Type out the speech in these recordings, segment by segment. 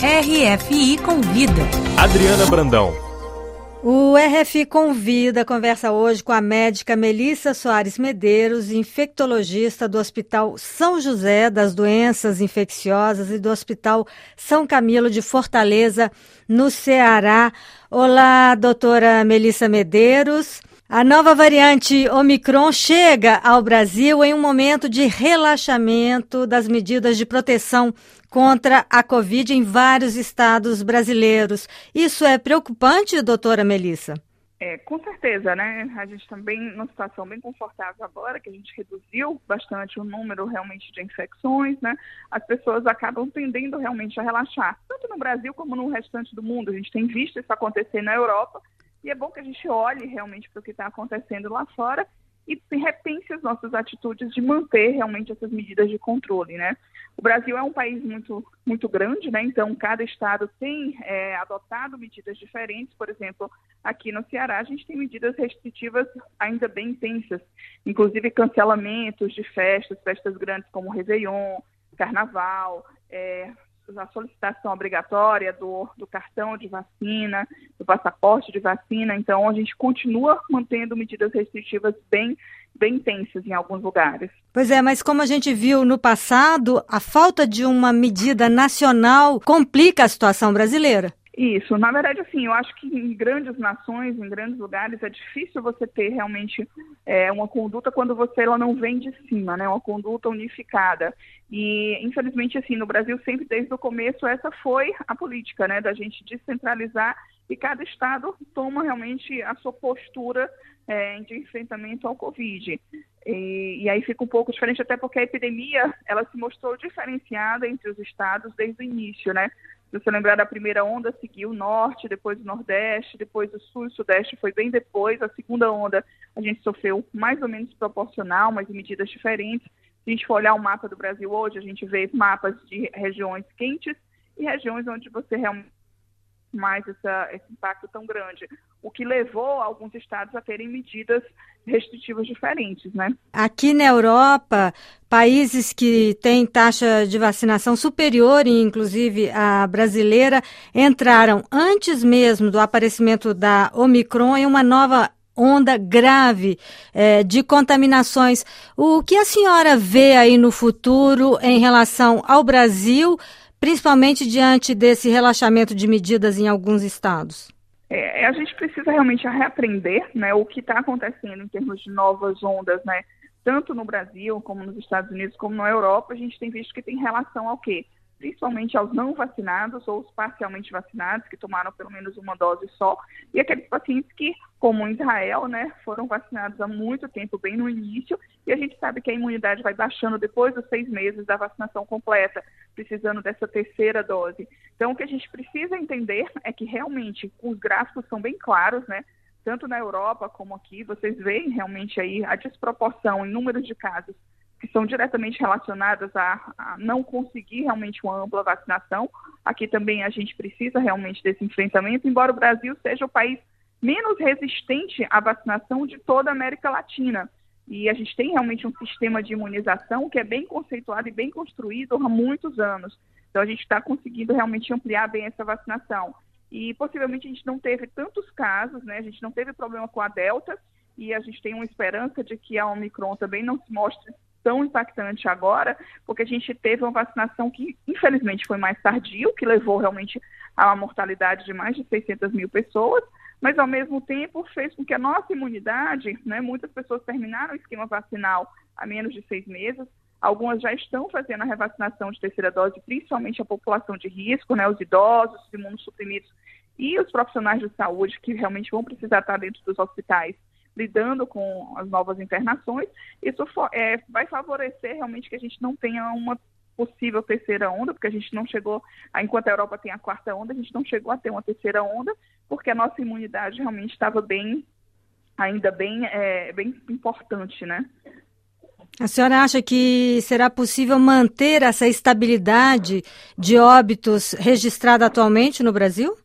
RFI Convida. Adriana Brandão. O RFI Convida conversa hoje com a médica Melissa Soares Medeiros, infectologista do Hospital São José das Doenças Infecciosas e do Hospital São Camilo de Fortaleza, no Ceará. Olá, doutora Melissa Medeiros. A nova variante Omicron chega ao Brasil em um momento de relaxamento das medidas de proteção contra a Covid em vários estados brasileiros. Isso é preocupante, doutora Melissa? É, com certeza, né? A gente também numa situação bem confortável agora, que a gente reduziu bastante o número realmente de infecções, né? As pessoas acabam tendendo realmente a relaxar, tanto no Brasil como no restante do mundo. A gente tem visto isso acontecer na Europa e é bom que a gente olhe realmente para o que está acontecendo lá fora e repense as nossas atitudes de manter realmente essas medidas de controle, né? O Brasil é um país muito, muito grande, né? Então, cada estado tem é, adotado medidas diferentes. Por exemplo, aqui no Ceará, a gente tem medidas restritivas ainda bem intensas, inclusive cancelamentos de festas, festas grandes como Réveillon, Carnaval, é, a solicitação obrigatória do, do cartão de vacina, do passaporte de vacina. Então, a gente continua mantendo medidas restritivas bem, bem em alguns lugares. Pois é, mas como a gente viu no passado, a falta de uma medida nacional complica a situação brasileira. Isso, na verdade, assim, eu acho que em grandes nações, em grandes lugares, é difícil você ter realmente é, uma conduta quando você ela não vem de cima, né? Uma conduta unificada. E, infelizmente, assim, no Brasil, sempre desde o começo, essa foi a política, né? Da gente descentralizar e cada estado toma realmente a sua postura é, de enfrentamento ao Covid. E, e, aí fica um pouco diferente, até porque a epidemia ela se mostrou diferenciada entre os estados desde o início, né? Se você lembrar da primeira onda, seguiu o norte, depois o nordeste, depois o sul e o sudeste foi bem depois. A segunda onda a gente sofreu mais ou menos proporcional, mas em medidas diferentes. Se a gente for olhar o mapa do Brasil hoje, a gente vê mapas de regiões quentes e regiões onde você realmente mais essa, esse impacto tão grande, o que levou alguns estados a terem medidas restritivas diferentes, né? Aqui na Europa, países que têm taxa de vacinação superior, inclusive a brasileira, entraram antes mesmo do aparecimento da Omicron em uma nova onda grave é, de contaminações. O que a senhora vê aí no futuro em relação ao Brasil, principalmente diante desse relaxamento de medidas em alguns estados? É, a gente precisa realmente reaprender né, o que está acontecendo em termos de novas ondas, né? Tanto no Brasil, como nos Estados Unidos, como na Europa, a gente tem visto que tem relação ao quê? Principalmente aos não vacinados ou os parcialmente vacinados, que tomaram pelo menos uma dose só, e aqueles pacientes que, como em Israel, né, foram vacinados há muito tempo, bem no início, e a gente sabe que a imunidade vai baixando depois dos seis meses da vacinação completa, precisando dessa terceira dose. Então, o que a gente precisa entender é que realmente os gráficos são bem claros, né? Tanto na Europa como aqui, vocês veem realmente aí a desproporção em números de casos que são diretamente relacionadas a, a, não conseguir realmente uma ampla vacinação. Aqui também a gente precisa realmente desse enfrentamento, embora o Brasil seja o país menos resistente à vacinação de toda a América Latina. E a gente tem realmente um sistema de imunização que é bem conceituado e bem construído há muitos anos. Então a gente está conseguindo realmente ampliar bem essa vacinação. E possivelmente a gente não teve tantos casos, né? A gente não teve problema com a Delta e a gente tem uma esperança de que a Omicron também não se mostre tão impactante agora, porque a gente teve uma vacinação que, infelizmente, foi mais tardio, que levou realmente a uma mortalidade de mais de 600 mil pessoas, mas, ao mesmo tempo, fez com que a nossa imunidade, né, muitas pessoas terminaram o esquema vacinal há menos de seis meses, algumas já estão fazendo a revacinação de terceira dose, principalmente a população de risco, né, os idosos, os imunossuprimidos e os profissionais de saúde que realmente vão precisar estar dentro dos hospitais lidando com as novas internações, isso é, vai favorecer realmente que a gente não tenha uma possível terceira onda, porque a gente não chegou, enquanto a Europa tem a quarta onda, a gente não chegou a ter uma terceira onda, porque a nossa imunidade realmente estava bem, ainda bem, é, bem importante, né? A senhora acha que será possível manter essa estabilidade de óbitos registrada atualmente no Brasil?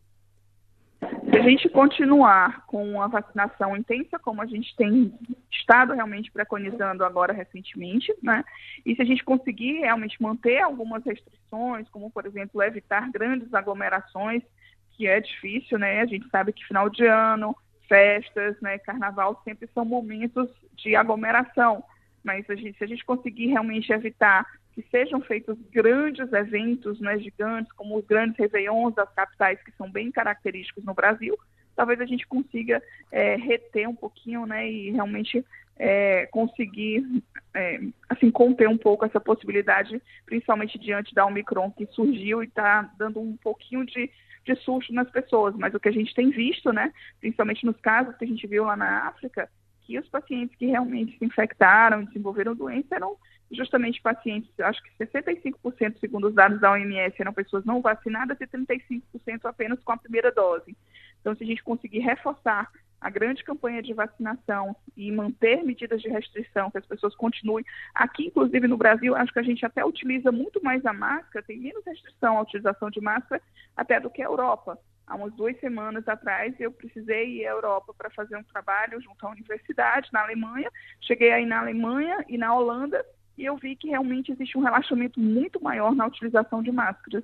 Gente continuar com a vacinação intensa, como a gente tem estado realmente preconizando agora recentemente, né? E se a gente conseguir realmente manter algumas restrições, como por exemplo evitar grandes aglomerações, que é difícil, né? A gente sabe que final de ano, festas, né, carnaval sempre são momentos de aglomeração, mas a gente, se a gente conseguir realmente evitar que sejam feitos grandes eventos né, gigantes, como os grandes réveillons das capitais, que são bem característicos no Brasil, talvez a gente consiga é, reter um pouquinho né, e realmente é, conseguir é, assim conter um pouco essa possibilidade, principalmente diante da Omicron que surgiu e está dando um pouquinho de, de susto nas pessoas. Mas o que a gente tem visto, né, principalmente nos casos que a gente viu lá na África, que os pacientes que realmente se infectaram e desenvolveram doença eram justamente pacientes, acho que 65% segundo os dados da OMS eram pessoas não vacinadas e 35% apenas com a primeira dose. Então, se a gente conseguir reforçar a grande campanha de vacinação e manter medidas de restrição, que as pessoas continuem. Aqui, inclusive no Brasil, acho que a gente até utiliza muito mais a máscara, tem menos restrição à utilização de máscara até do que a Europa. Há umas duas semanas atrás, eu precisei ir à Europa para fazer um trabalho junto à universidade na Alemanha. Cheguei aí na Alemanha e na Holanda e eu vi que realmente existe um relaxamento muito maior na utilização de máscaras.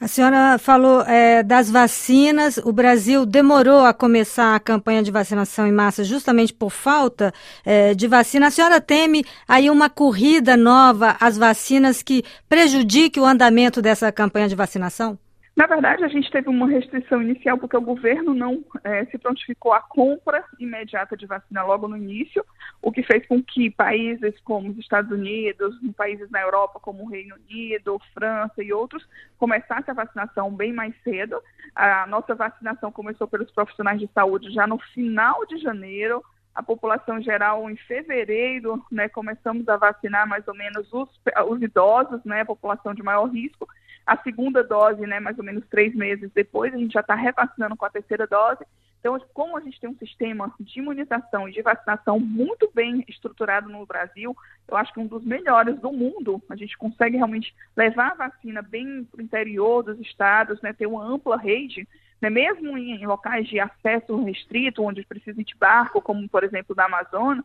A senhora falou é, das vacinas. O Brasil demorou a começar a campanha de vacinação em massa justamente por falta é, de vacina. A senhora teme aí uma corrida nova às vacinas que prejudique o andamento dessa campanha de vacinação? Na verdade, a gente teve uma restrição inicial porque o governo não é, se prontificou à compra imediata de vacina logo no início, o que fez com que países como os Estados Unidos, países na Europa como o Reino Unido, França e outros, começassem a vacinação bem mais cedo. A nossa vacinação começou pelos profissionais de saúde já no final de janeiro, a população geral em fevereiro, né, começamos a vacinar mais ou menos os, os idosos, né, a população de maior risco, a segunda dose, né, mais ou menos três meses depois, a gente já está revacinando com a terceira dose. Então, como a gente tem um sistema de imunização e de vacinação muito bem estruturado no Brasil, eu acho que um dos melhores do mundo, a gente consegue realmente levar a vacina bem para o interior dos estados, né, ter uma ampla rede, né, mesmo em, em locais de acesso restrito, onde precisa de barco, como por exemplo da Amazonas,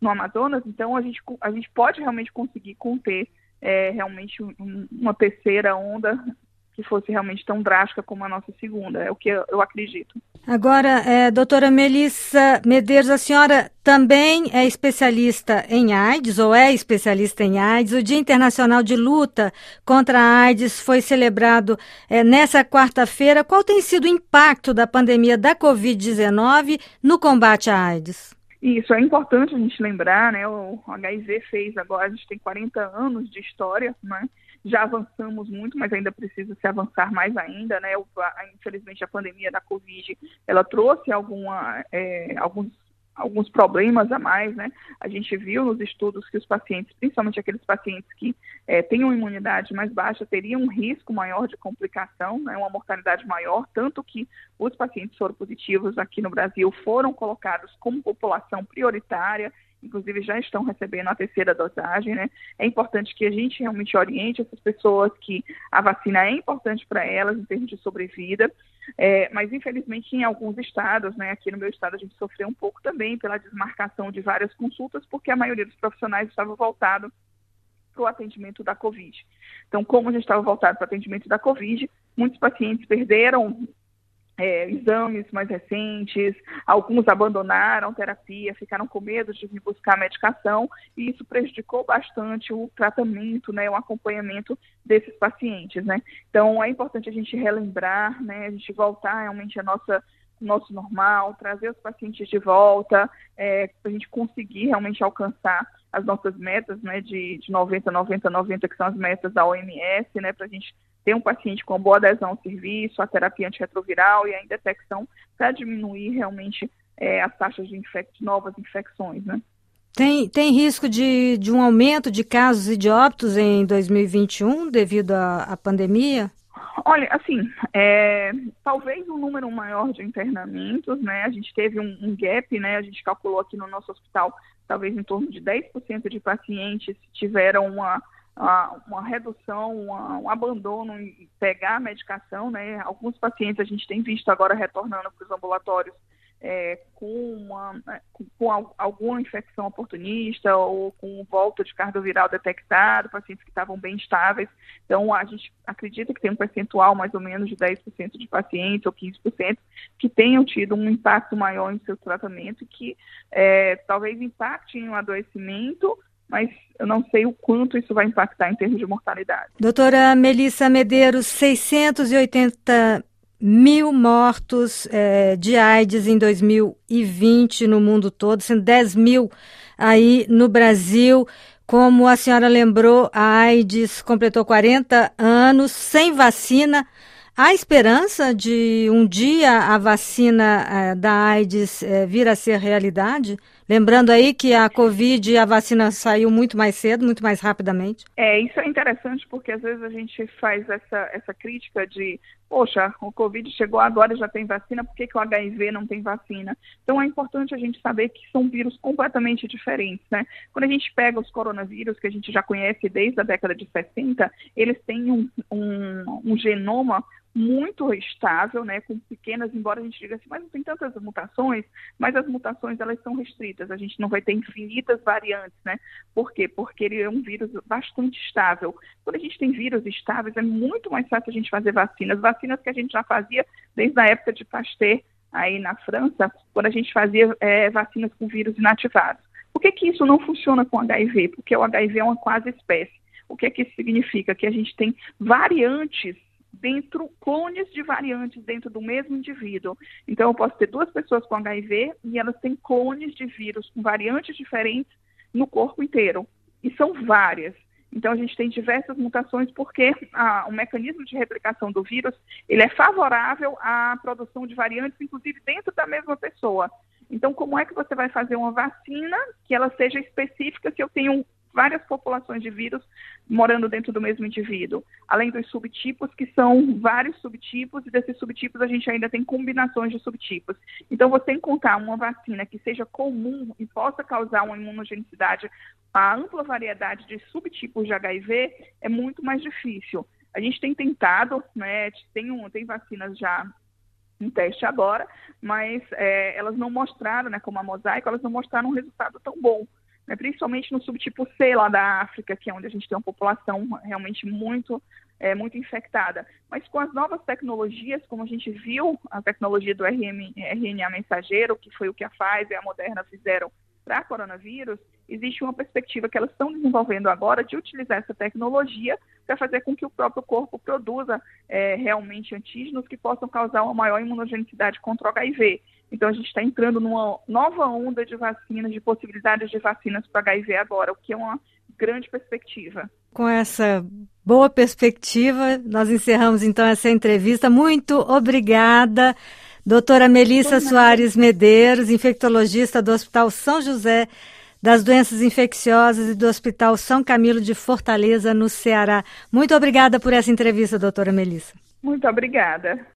no Amazonas, então a gente, a gente pode realmente conseguir conter é, realmente um, uma terceira onda que fosse realmente tão drástica como a nossa segunda, é o que eu, eu acredito. Agora, é, doutora Melissa Medeiros, a senhora também é especialista em AIDS, ou é especialista em AIDS. O Dia Internacional de Luta contra a AIDS foi celebrado é, nessa quarta-feira. Qual tem sido o impacto da pandemia da Covid-19 no combate à AIDS? Isso, é importante a gente lembrar, né? O HIV fez agora, a gente tem 40 anos de história, né? Já avançamos muito, mas ainda precisa se avançar mais ainda, né? O, a, infelizmente a pandemia da Covid, ela trouxe alguma, é, alguns alguns problemas a mais, né? A gente viu nos estudos que os pacientes, principalmente aqueles pacientes que é, têm uma imunidade mais baixa, teriam um risco maior de complicação, né? Uma mortalidade maior, tanto que os pacientes soropositivos aqui no Brasil foram colocados como população prioritária inclusive já estão recebendo a terceira dosagem, né? É importante que a gente realmente oriente essas pessoas que a vacina é importante para elas em termos de sobrevida, é, mas infelizmente em alguns estados, né? Aqui no meu estado a gente sofreu um pouco também pela desmarcação de várias consultas, porque a maioria dos profissionais estava voltado para o atendimento da Covid. Então, como a gente estava voltado para o atendimento da Covid, muitos pacientes perderam é, exames mais recentes, alguns abandonaram terapia, ficaram com medo de vir buscar medicação, e isso prejudicou bastante o tratamento, né, o acompanhamento desses pacientes, né. Então, é importante a gente relembrar, né, a gente voltar realmente a nossa nosso normal, trazer os pacientes de volta, é, para a gente conseguir realmente alcançar as nossas metas, né, de, de 90, 90, 90, que são as metas da OMS, né, para a gente ter um paciente com boa adesão ao serviço, a terapia antirretroviral e a detecção para diminuir realmente é, as taxas de, infec novas infecções, né. Tem, tem risco de, de um aumento de casos e de óbitos em 2021 devido à, à pandemia? Olha, assim, é, talvez um número maior de internamentos, né? A gente teve um, um, gap, né? A gente calculou aqui no nosso hospital, talvez em torno de 10% de pacientes tiveram uma uma redução, um abandono em pegar a medicação, né? Alguns pacientes a gente tem visto agora retornando para os ambulatórios é, com, uma, é, com, alguma infecção oportunista ou com volta de cardioviral detectado, pacientes que estavam bem estáveis. Então, a gente acredita que tem um percentual mais ou menos de 10% de pacientes ou 15% que tenham tido um impacto maior em seu tratamento que é, talvez impacte em um adoecimento mas eu não sei o quanto isso vai impactar em termos de mortalidade. Doutora Melissa Medeiros, 680 mil mortos é, de AIDS em 2020 no mundo todo, sendo 10 mil aí no Brasil. Como a senhora lembrou, a AIDS completou 40 anos sem vacina. Há esperança de um dia a vacina é, da AIDS é, vir a ser realidade? Lembrando aí que a Covid, a vacina saiu muito mais cedo, muito mais rapidamente. É, isso é interessante porque às vezes a gente faz essa, essa crítica de, poxa, o Covid chegou agora e já tem vacina, por que, que o HIV não tem vacina? Então é importante a gente saber que são vírus completamente diferentes, né? Quando a gente pega os coronavírus, que a gente já conhece desde a década de 60, eles têm um, um, um genoma muito estável, né, com pequenas, embora a gente diga assim, mas não tem tantas mutações, mas as mutações elas são restritas, a gente não vai ter infinitas variantes, né? Por quê? Porque ele é um vírus bastante estável. Quando a gente tem vírus estáveis, é muito mais fácil a gente fazer vacinas, vacinas que a gente já fazia desde a época de Pasteur, aí na França, quando a gente fazia é, vacinas com vírus inativados. Por que, que isso não funciona com HIV? Porque o HIV é uma quase espécie. O que, que isso significa? Que a gente tem variantes dentro, clones de variantes dentro do mesmo indivíduo. Então, eu posso ter duas pessoas com HIV e elas têm clones de vírus com variantes diferentes no corpo inteiro. E são várias. Então, a gente tem diversas mutações porque o mecanismo de replicação do vírus ele é favorável à produção de variantes, inclusive dentro da mesma pessoa. Então, como é que você vai fazer uma vacina que ela seja específica se eu tenho várias populações de vírus morando dentro do mesmo indivíduo, além dos subtipos, que são vários subtipos, e desses subtipos a gente ainda tem combinações de subtipos. Então, você encontrar uma vacina que seja comum e possa causar uma imunogenicidade, a ampla variedade de subtipos de HIV, é muito mais difícil. A gente tem tentado, né, tem, um, tem vacinas já em teste agora, mas é, elas não mostraram, né, como a mosaico, elas não mostraram um resultado tão bom né, principalmente no subtipo C lá da África, que é onde a gente tem uma população realmente muito, é, muito infectada. Mas com as novas tecnologias, como a gente viu, a tecnologia do RNA mensageiro, que foi o que a Pfizer e a Moderna fizeram para coronavírus, existe uma perspectiva que elas estão desenvolvendo agora de utilizar essa tecnologia para fazer com que o próprio corpo produza é, realmente antígenos que possam causar uma maior imunogenicidade contra o HIV. Então, a gente está entrando numa nova onda de vacinas, de possibilidades de vacinas para HIV agora, o que é uma grande perspectiva. Com essa boa perspectiva, nós encerramos então essa entrevista. Muito obrigada, doutora Melissa Soares Medeiros, infectologista do Hospital São José das Doenças Infecciosas e do Hospital São Camilo de Fortaleza, no Ceará. Muito obrigada por essa entrevista, doutora Melissa. Muito obrigada.